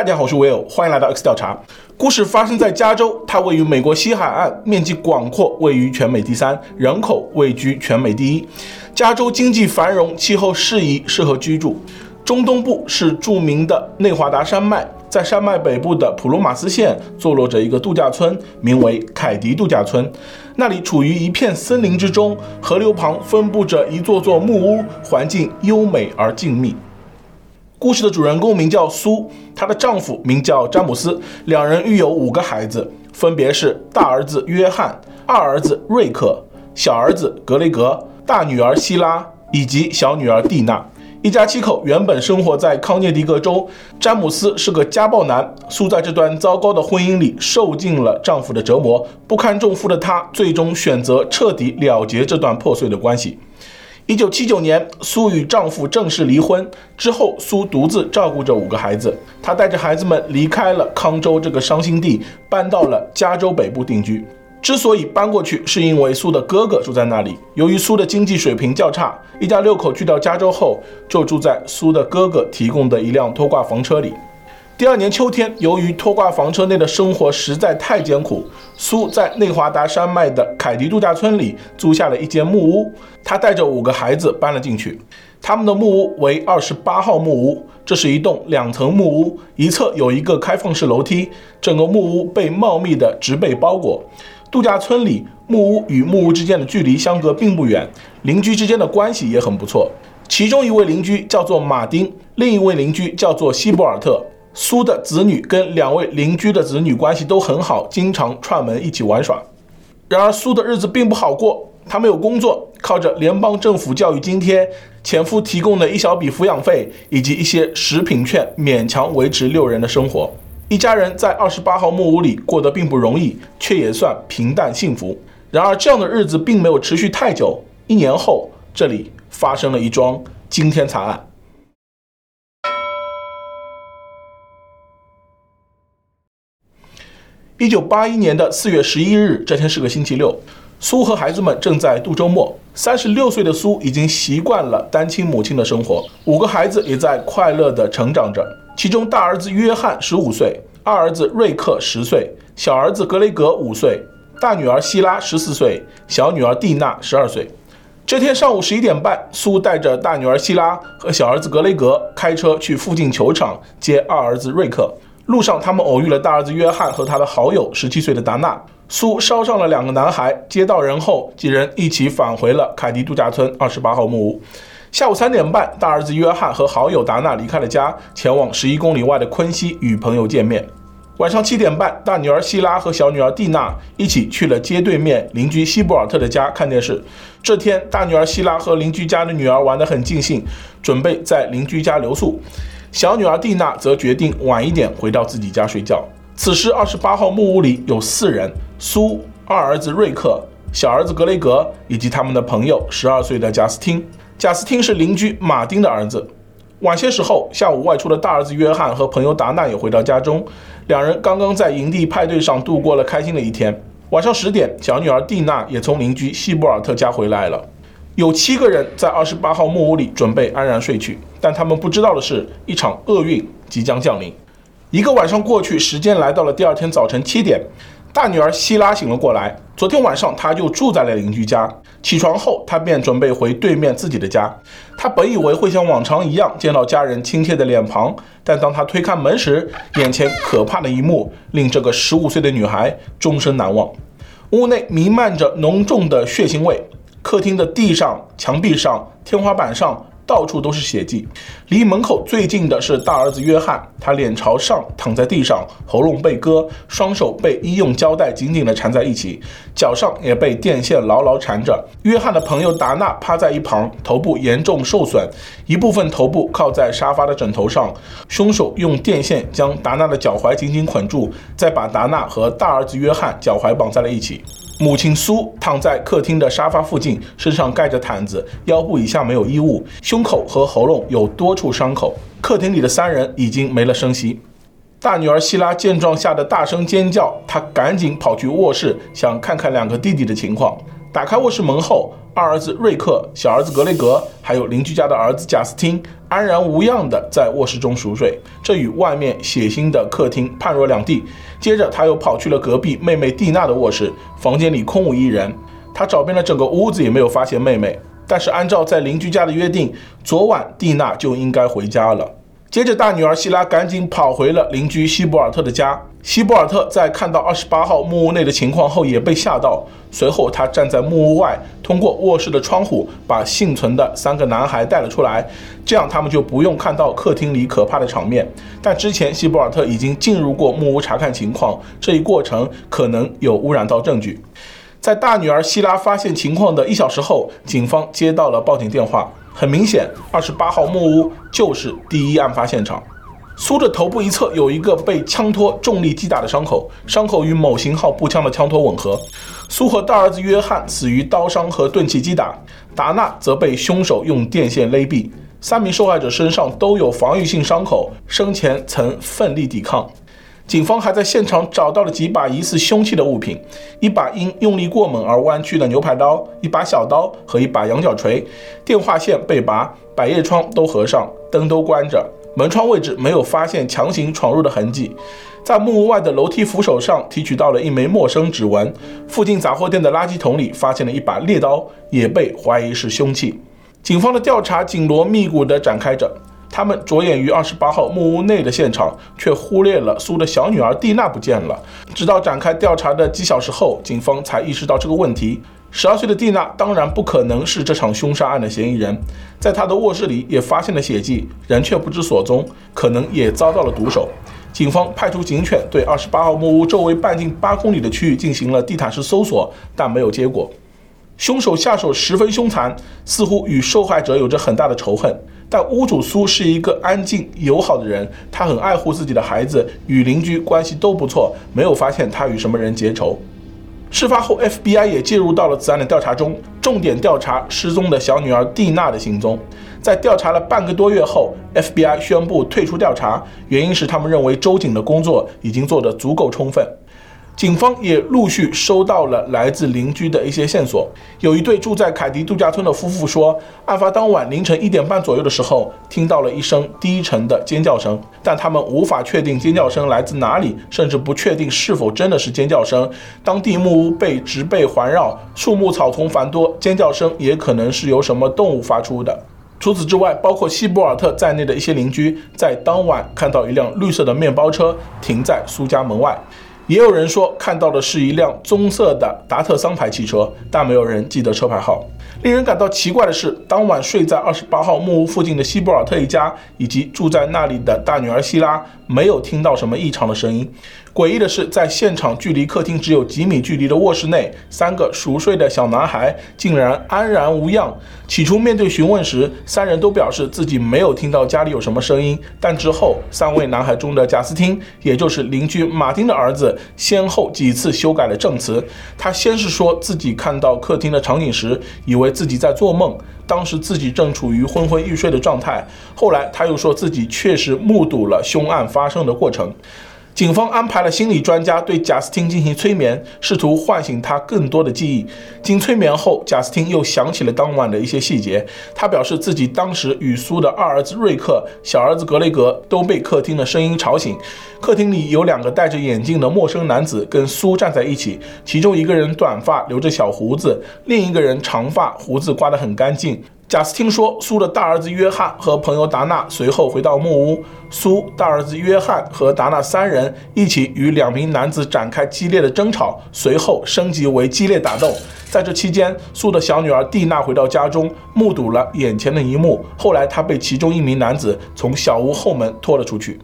大家好，我是 Will，欢迎来到 X 调查。故事发生在加州，它位于美国西海岸，面积广阔，位于全美第三，人口位居全美第一。加州经济繁荣，气候适宜，适合居住。中东部是著名的内华达山脉，在山脉北部的普罗马斯县坐落着一个度假村，名为凯迪度假村。那里处于一片森林之中，河流旁分布着一座座木屋，环境优美而静谧。故事的主人公名叫苏，她的丈夫名叫詹姆斯，两人育有五个孩子，分别是大儿子约翰、二儿子瑞克、小儿子格雷格、大女儿希拉以及小女儿蒂娜。一家七口原本生活在康涅狄格州。詹姆斯是个家暴男，苏在这段糟糕的婚姻里受尽了丈夫的折磨，不堪重负的她最终选择彻底了结这段破碎的关系。一九七九年，苏与丈夫正式离婚之后，苏独自照顾着五个孩子。她带着孩子们离开了康州这个伤心地，搬到了加州北部定居。之所以搬过去，是因为苏的哥哥住在那里。由于苏的经济水平较差，一家六口去到加州后，就住在苏的哥哥提供的一辆拖挂房车里。第二年秋天，由于拖挂房车内的生活实在太艰苦，苏在内华达山脉的凯迪度假村里租下了一间木屋。他带着五个孩子搬了进去。他们的木屋为二十八号木屋，这是一栋两层木屋，一侧有一个开放式楼梯，整个木屋被茂密的植被包裹。度假村里，木屋与木屋之间的距离相隔并不远，邻居之间的关系也很不错。其中一位邻居叫做马丁，另一位邻居叫做希伯尔特。苏的子女跟两位邻居的子女关系都很好，经常串门一起玩耍。然而，苏的日子并不好过，他没有工作，靠着联邦政府教育津贴、前夫提供的一小笔抚养费以及一些食品券，勉强维持六人的生活。一家人在二十八号木屋里过得并不容易，却也算平淡幸福。然而，这样的日子并没有持续太久。一年后，这里发生了一桩惊天惨案。一九八一年的四月十一日，这天是个星期六，苏和孩子们正在度周末。三十六岁的苏已经习惯了单亲母亲的生活，五个孩子也在快乐地成长着。其中，大儿子约翰十五岁，二儿子瑞克十岁，小儿子格雷格五岁，大女儿希拉十四岁，小女儿蒂娜十二岁。这天上午十一点半，苏带着大女儿希拉和小儿子格雷格开车去附近球场接二儿子瑞克。路上，他们偶遇了大儿子约翰和他的好友十七岁的达娜。苏捎上了两个男孩，接到人后，几人一起返回了凯迪度假村二十八号木屋。下午三点半，大儿子约翰和好友达娜离开了家，前往十一公里外的昆西与朋友见面。晚上七点半，大女儿希拉和小女儿蒂娜一起去了街对面邻居希伯尔特的家看电视。这天，大女儿希拉和邻居家的女儿玩得很尽兴，准备在邻居家留宿。小女儿蒂娜则决定晚一点回到自己家睡觉。此时，二十八号木屋里有四人：苏、二儿子瑞克、小儿子格雷格以及他们的朋友十二岁的贾斯汀。贾斯汀是邻居马丁的儿子。晚些时候，下午外出的大儿子约翰和朋友达娜也回到家中。两人刚刚在营地派对上度过了开心的一天。晚上十点，小女儿蒂娜也从邻居希伯尔特家回来了。有七个人在二十八号木屋里准备安然睡去，但他们不知道的是，一场厄运即将降临。一个晚上过去，时间来到了第二天早晨七点。大女儿希拉醒了过来。昨天晚上，她就住在了邻居家。起床后，她便准备回对面自己的家。她本以为会像往常一样见到家人亲切的脸庞，但当她推开门时，眼前可怕的一幕令这个十五岁的女孩终身难忘。屋内弥漫着浓重的血腥味，客厅的地上、墙壁上、天花板上。到处都是血迹，离门口最近的是大儿子约翰，他脸朝上躺在地上，喉咙被割，双手被医用胶带紧紧地缠在一起，脚上也被电线牢牢缠着。约翰的朋友达娜趴在一旁，头部严重受损，一部分头部靠在沙发的枕头上。凶手用电线将达娜的脚踝紧紧捆住，再把达娜和大儿子约翰脚踝绑在了一起。母亲苏躺在客厅的沙发附近，身上盖着毯子，腰部以下没有衣物，胸口和喉咙有多处伤口。客厅里的三人已经没了声息。大女儿希拉见状吓得大声尖叫，她赶紧跑去卧室，想看看两个弟弟的情况。打开卧室门后，二儿子瑞克、小儿子格雷格，还有邻居家的儿子贾斯汀，安然无恙地在卧室中熟睡。这与外面血腥的客厅判若两地。接着，他又跑去了隔壁妹妹蒂娜的卧室，房间里空无一人。他找遍了整个屋子，也没有发现妹妹。但是，按照在邻居家的约定，昨晚蒂娜就应该回家了。接着，大女儿希拉赶紧跑回了邻居希伯尔特的家。希伯尔特在看到二十八号木屋内的情况后，也被吓到。随后，他站在木屋外，通过卧室的窗户把幸存的三个男孩带了出来，这样他们就不用看到客厅里可怕的场面。但之前，希伯尔特已经进入过木屋查看情况，这一过程可能有污染到证据。在大女儿希拉发现情况的一小时后，警方接到了报警电话。很明显，二十八号木屋就是第一案发现场。苏的头部一侧有一个被枪托重力击打的伤口，伤口与某型号步枪的枪托吻合。苏和大儿子约翰死于刀伤和钝器击打，达纳则被凶手用电线勒毙。三名受害者身上都有防御性伤口，生前曾奋力抵抗。警方还在现场找到了几把疑似凶器的物品：一把因用力过猛而弯曲的牛排刀，一把小刀和一把羊角锤。电话线被拔，百叶窗都合上，灯都关着。门窗位置没有发现强行闯入的痕迹。在木屋外的楼梯扶手上提取到了一枚陌生指纹。附近杂货店的垃圾桶里发现了一把猎刀，也被怀疑是凶器。警方的调查紧锣密鼓地展开着。他们着眼于二十八号木屋内的现场，却忽略了苏的小女儿蒂娜不见了。直到展开调查的几小时后，警方才意识到这个问题。十二岁的蒂娜当然不可能是这场凶杀案的嫌疑人，在她的卧室里也发现了血迹，人却不知所踪，可能也遭到了毒手。警方派出警犬对二十八号木屋周围半径八公里的区域进行了地毯式搜索，但没有结果。凶手下手十分凶残，似乎与受害者有着很大的仇恨。但屋主苏是一个安静友好的人，他很爱护自己的孩子，与邻居关系都不错，没有发现他与什么人结仇。事发后，FBI 也介入到了此案的调查中，重点调查失踪的小女儿蒂娜的行踪。在调查了半个多月后，FBI 宣布退出调查，原因是他们认为州警的工作已经做得足够充分。警方也陆续收到了来自邻居的一些线索。有一对住在凯迪度假村的夫妇说，案发当晚凌晨一点半左右的时候，听到了一声低沉的尖叫声，但他们无法确定尖叫声来自哪里，甚至不确定是否真的是尖叫声。当地木屋被植被环绕，树木草丛繁多，尖叫声也可能是由什么动物发出的。除此之外，包括希伯尔特在内的一些邻居在当晚看到一辆绿色的面包车停在苏家门外。也有人说看到的是一辆棕色的达特桑牌汽车，但没有人记得车牌号。令人感到奇怪的是，当晚睡在二十八号木屋附近的希伯尔特一家，以及住在那里的大女儿希拉，没有听到什么异常的声音。诡异的是，在现场距离客厅只有几米距离的卧室内，三个熟睡的小男孩竟然安然无恙。起初面对询问时，三人都表示自己没有听到家里有什么声音，但之后三位男孩中的贾斯汀，也就是邻居马丁的儿子，先后几次修改了证词。他先是说自己看到客厅的场景时，以为自己在做梦，当时自己正处于昏昏欲睡的状态。后来他又说自己确实目睹了凶案发生的过程。警方安排了心理专家对贾斯汀进行催眠，试图唤醒他更多的记忆。经催眠后，贾斯汀又想起了当晚的一些细节。他表示自己当时与苏的二儿子瑞克、小儿子格雷格都被客厅的声音吵醒。客厅里有两个戴着眼镜的陌生男子跟苏站在一起，其中一个人短发，留着小胡子，另一个人长发，胡子刮得很干净。贾斯汀说，苏的大儿子约翰和朋友达纳随后回到木屋，苏大儿子约翰和达纳三人一起与两名男子展开激烈的争吵，随后升级为激烈打斗。在这期间，苏的小女儿蒂娜回到家中，目睹了眼前的一幕。后来，她被其中一名男子从小屋后门拖了出去。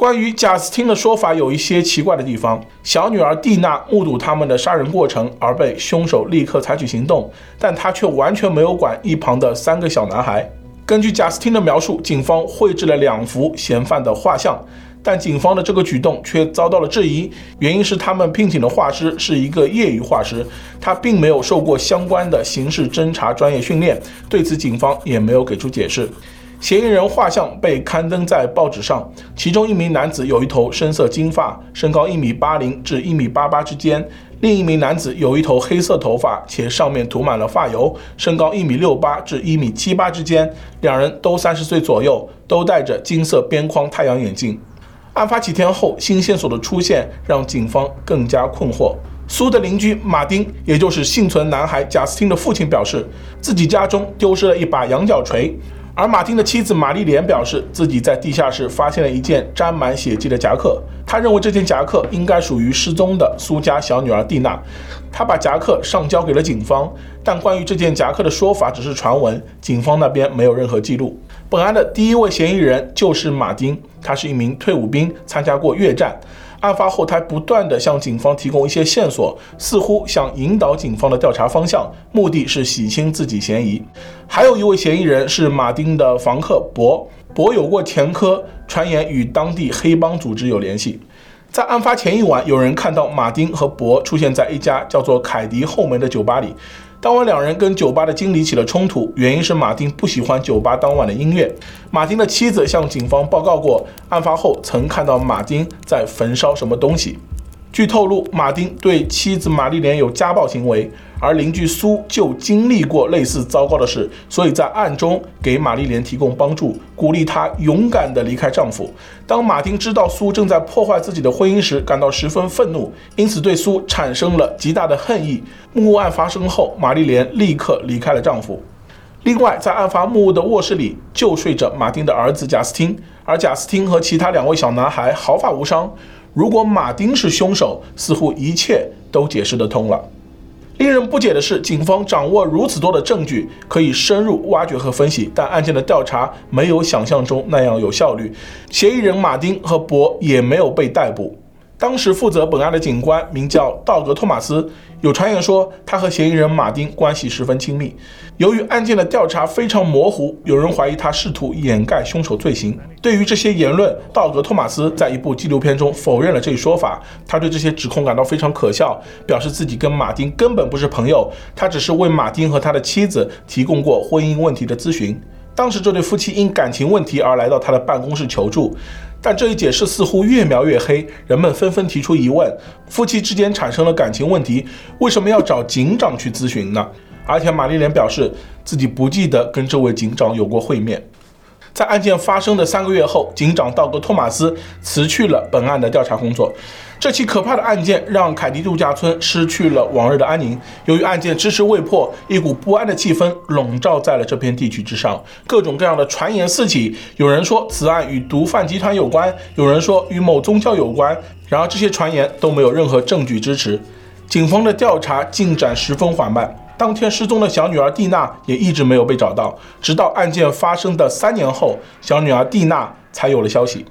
关于贾斯汀的说法有一些奇怪的地方。小女儿蒂娜目睹他们的杀人过程而被凶手立刻采取行动，但她却完全没有管一旁的三个小男孩。根据贾斯汀的描述，警方绘制了两幅嫌犯的画像，但警方的这个举动却遭到了质疑，原因是他们聘请的画师是一个业余画师，他并没有受过相关的刑事侦查专业训练。对此，警方也没有给出解释。嫌疑人画像被刊登在报纸上，其中一名男子有一头深色金发，身高一米八零至一米八八之间；另一名男子有一头黑色头发，且上面涂满了发油，身高一米六八至一米七八之间，两人都三十岁左右，都戴着金色边框太阳眼镜。案发几天后，新线索的出现让警方更加困惑。苏的邻居马丁，也就是幸存男孩贾斯汀的父亲，表示自己家中丢失了一把羊角锤。而马丁的妻子玛丽莲表示，自己在地下室发现了一件沾满血迹的夹克。他认为这件夹克应该属于失踪的苏家小女儿蒂娜。他把夹克上交给了警方，但关于这件夹克的说法只是传闻，警方那边没有任何记录。本案的第一位嫌疑人就是马丁，他是一名退伍兵，参加过越战。案发后，他不断地向警方提供一些线索，似乎想引导警方的调查方向，目的是洗清自己嫌疑。还有一位嫌疑人是马丁的房客博，博有过前科，传言与当地黑帮组织有联系。在案发前一晚，有人看到马丁和博出现在一家叫做凯迪后门的酒吧里。当晚，两人跟酒吧的经理起了冲突，原因是马丁不喜欢酒吧当晚的音乐。马丁的妻子向警方报告过，案发后曾看到马丁在焚烧什么东西。据透露，马丁对妻子玛丽莲有家暴行为，而邻居苏就经历过类似糟糕的事，所以在暗中给玛丽莲提供帮助，鼓励她勇敢地离开丈夫。当马丁知道苏正在破坏自己的婚姻时，感到十分愤怒，因此对苏产生了极大的恨意。木屋案发生后，玛丽莲立刻离开了丈夫。另外，在案发木屋的卧室里就睡着马丁的儿子贾斯汀，而贾斯汀和其他两位小男孩毫发无伤。如果马丁是凶手，似乎一切都解释得通了。令人不解的是，警方掌握如此多的证据，可以深入挖掘和分析，但案件的调查没有想象中那样有效率。嫌疑人马丁和博也没有被逮捕。当时负责本案的警官名叫道格·托马斯，有传言说他和嫌疑人马丁关系十分亲密。由于案件的调查非常模糊，有人怀疑他试图掩盖凶手罪行。对于这些言论，道格·托马斯在一部纪录片中否认了这一说法。他对这些指控感到非常可笑，表示自己跟马丁根本不是朋友，他只是为马丁和他的妻子提供过婚姻问题的咨询。当时这对夫妻因感情问题而来到他的办公室求助。但这一解释似乎越描越黑，人们纷纷提出疑问：夫妻之间产生了感情问题，为什么要找警长去咨询呢？而且玛丽莲表示自己不记得跟这位警长有过会面。在案件发生的三个月后，警长道格·托马斯辞去了本案的调查工作。这起可怕的案件让凯迪度假村失去了往日的安宁。由于案件迟迟未破，一股不安的气氛笼罩在了这片地区之上。各种各样的传言四起，有人说此案与毒贩集团有关，有人说与某宗教有关。然而这些传言都没有任何证据支持。警方的调查进展十分缓慢。当天失踪的小女儿蒂娜也一直没有被找到，直到案件发生的三年后，小女儿蒂娜才有了消息。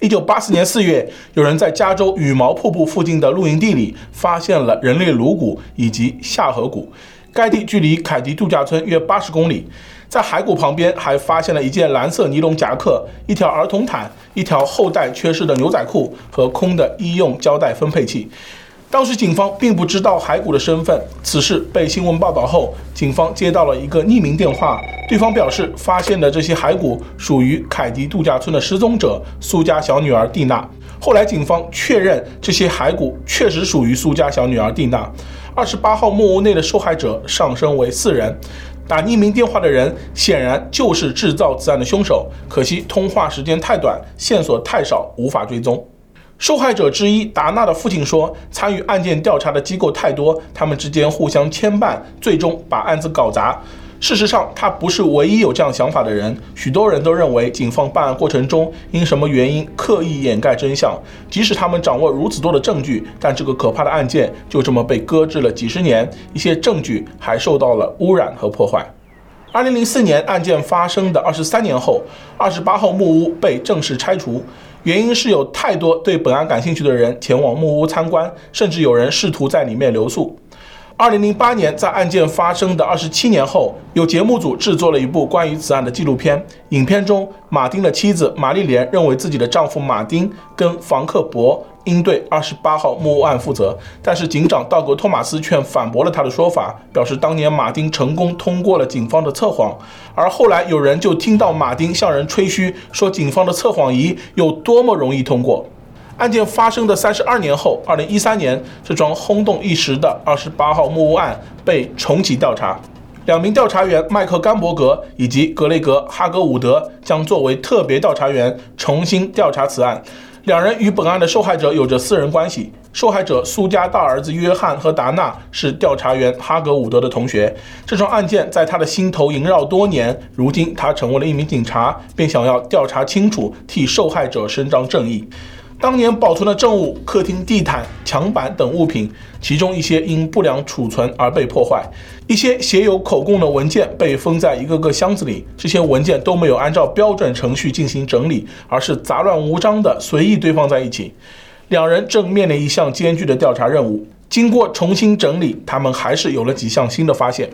一九八四年四月，有人在加州羽毛瀑布附近的露营地里发现了人类颅骨以及下颌骨。该地距离凯迪度假村约八十公里，在骸骨旁边还发现了一件蓝色尼龙夹克、一条儿童毯、一条后代缺失的牛仔裤和空的医用胶带分配器。当时警方并不知道骸骨的身份。此事被新闻报道后，警方接到了一个匿名电话，对方表示发现的这些骸骨属于凯迪度假村的失踪者苏家小女儿蒂娜。后来警方确认这些骸骨确实属于苏家小女儿蒂娜。二十八号木屋内的受害者上升为四人，打匿名电话的人显然就是制造此案的凶手。可惜通话时间太短，线索太少，无法追踪。受害者之一达纳的父亲说：“参与案件调查的机构太多，他们之间互相牵绊，最终把案子搞砸。”事实上，他不是唯一有这样想法的人。许多人都认为，警方办案过程中因什么原因刻意掩盖真相。即使他们掌握如此多的证据，但这个可怕的案件就这么被搁置了几十年，一些证据还受到了污染和破坏。二零零四年案件发生的二十三年后，二十八号木屋被正式拆除。原因是有太多对本案感兴趣的人前往木屋参观，甚至有人试图在里面留宿。二零零八年，在案件发生的二十七年后，有节目组制作了一部关于此案的纪录片。影片中，马丁的妻子玛丽莲认为自己的丈夫马丁跟房客博。应对二十八号木屋案负责，但是警长道格·托马斯却反驳了他的说法，表示当年马丁成功通过了警方的测谎，而后来有人就听到马丁向人吹嘘说警方的测谎仪有多么容易通过。案件发生的三十二年后，二零一三年，这桩轰动一时的二十八号木屋案被重启调查。两名调查员麦克甘伯格以及格雷格哈格伍德将作为特别调查员重新调查此案。两人与本案的受害者有着私人关系。受害者苏家大儿子约翰和达纳是调查员哈格伍德的同学。这桩案件在他的心头萦绕多年，如今他成为了一名警察，便想要调查清楚，替受害者伸张正义。当年保存的证物，客厅地毯、墙板等物品，其中一些因不良储存而被破坏，一些写有口供的文件被封在一个个箱子里。这些文件都没有按照标准程序进行整理，而是杂乱无章地随意堆放在一起。两人正面临一项艰巨的调查任务。经过重新整理，他们还是有了几项新的发现。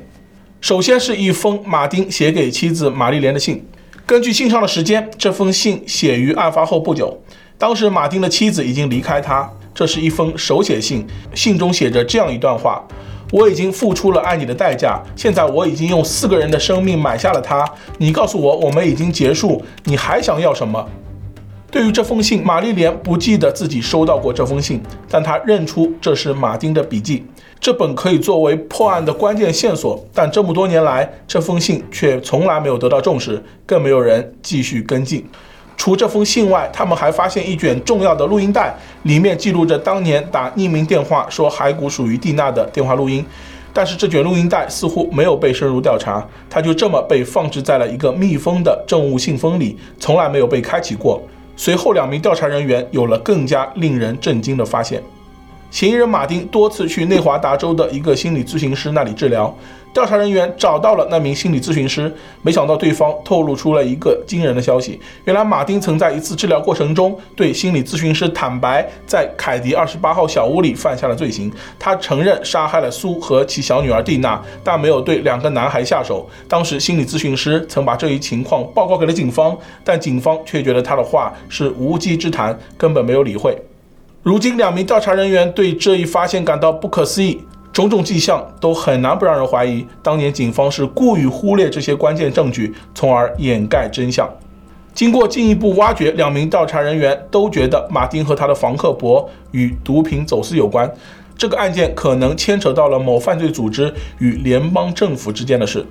首先是一封马丁写给妻子玛丽莲的信。根据信上的时间，这封信写于案发后不久。当时，马丁的妻子已经离开他。这是一封手写信，信中写着这样一段话：“我已经付出了爱你的代价，现在我已经用四个人的生命买下了他。你告诉我，我们已经结束，你还想要什么？”对于这封信，玛丽莲不记得自己收到过这封信，但她认出这是马丁的笔记。这本可以作为破案的关键线索，但这么多年来，这封信却从来没有得到重视，更没有人继续跟进。除这封信外，他们还发现一卷重要的录音带，里面记录着当年打匿名电话说骸骨属于蒂娜的电话录音。但是这卷录音带似乎没有被深入调查，它就这么被放置在了一个密封的证物信封里，从来没有被开启过。随后，两名调查人员有了更加令人震惊的发现。嫌疑人马丁多次去内华达州的一个心理咨询师那里治疗。调查人员找到了那名心理咨询师，没想到对方透露出了一个惊人的消息：原来马丁曾在一次治疗过程中对心理咨询师坦白，在凯迪二十八号小屋里犯下了罪行。他承认杀害了苏和其小女儿蒂娜，但没有对两个男孩下手。当时心理咨询师曾把这一情况报告给了警方，但警方却觉得他的话是无稽之谈，根本没有理会。如今，两名调查人员对这一发现感到不可思议，种种迹象都很难不让人怀疑，当年警方是故意忽略这些关键证据，从而掩盖真相。经过进一步挖掘，两名调查人员都觉得马丁和他的房客博与毒品走私有关，这个案件可能牵扯到了某犯罪组织与联邦政府之间的事。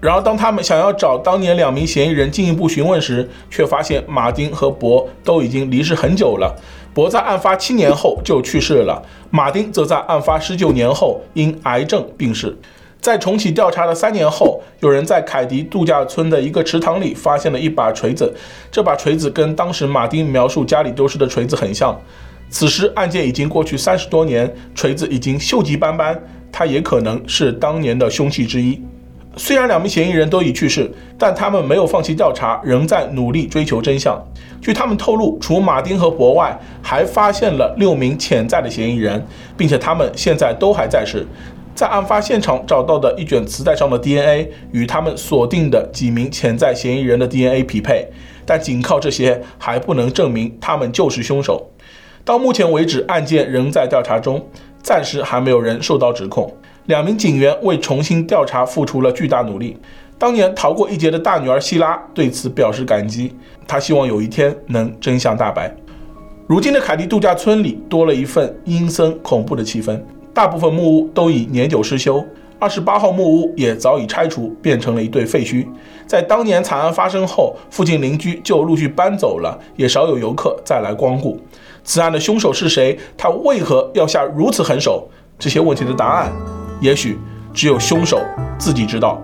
然而，当他们想要找当年两名嫌疑人进一步询问时，却发现马丁和博都已经离世很久了。博在案发七年后就去世了，马丁则在案发十九年后因癌症病逝。在重启调查的三年后，有人在凯迪度假村的一个池塘里发现了一把锤子，这把锤子跟当时马丁描述家里丢失的锤子很像。此时案件已经过去三十多年，锤子已经锈迹斑斑，它也可能是当年的凶器之一。虽然两名嫌疑人都已去世，但他们没有放弃调查，仍在努力追求真相。据他们透露，除马丁和博外，还发现了六名潜在的嫌疑人，并且他们现在都还在世。在案发现场找到的一卷磁带上的 DNA 与他们锁定的几名潜在嫌疑人的 DNA 匹配，但仅靠这些还不能证明他们就是凶手。到目前为止，案件仍在调查中，暂时还没有人受到指控。两名警员为重新调查付出了巨大努力。当年逃过一劫的大女儿希拉对此表示感激，她希望有一天能真相大白。如今的凯迪度假村里多了一份阴森恐怖的气氛，大部分木屋都已年久失修，二十八号木屋也早已拆除，变成了一堆废墟。在当年惨案发生后，附近邻居就陆续搬走了，也少有游客再来光顾。此案的凶手是谁？他为何要下如此狠手？这些问题的答案。也许只有凶手自己知道。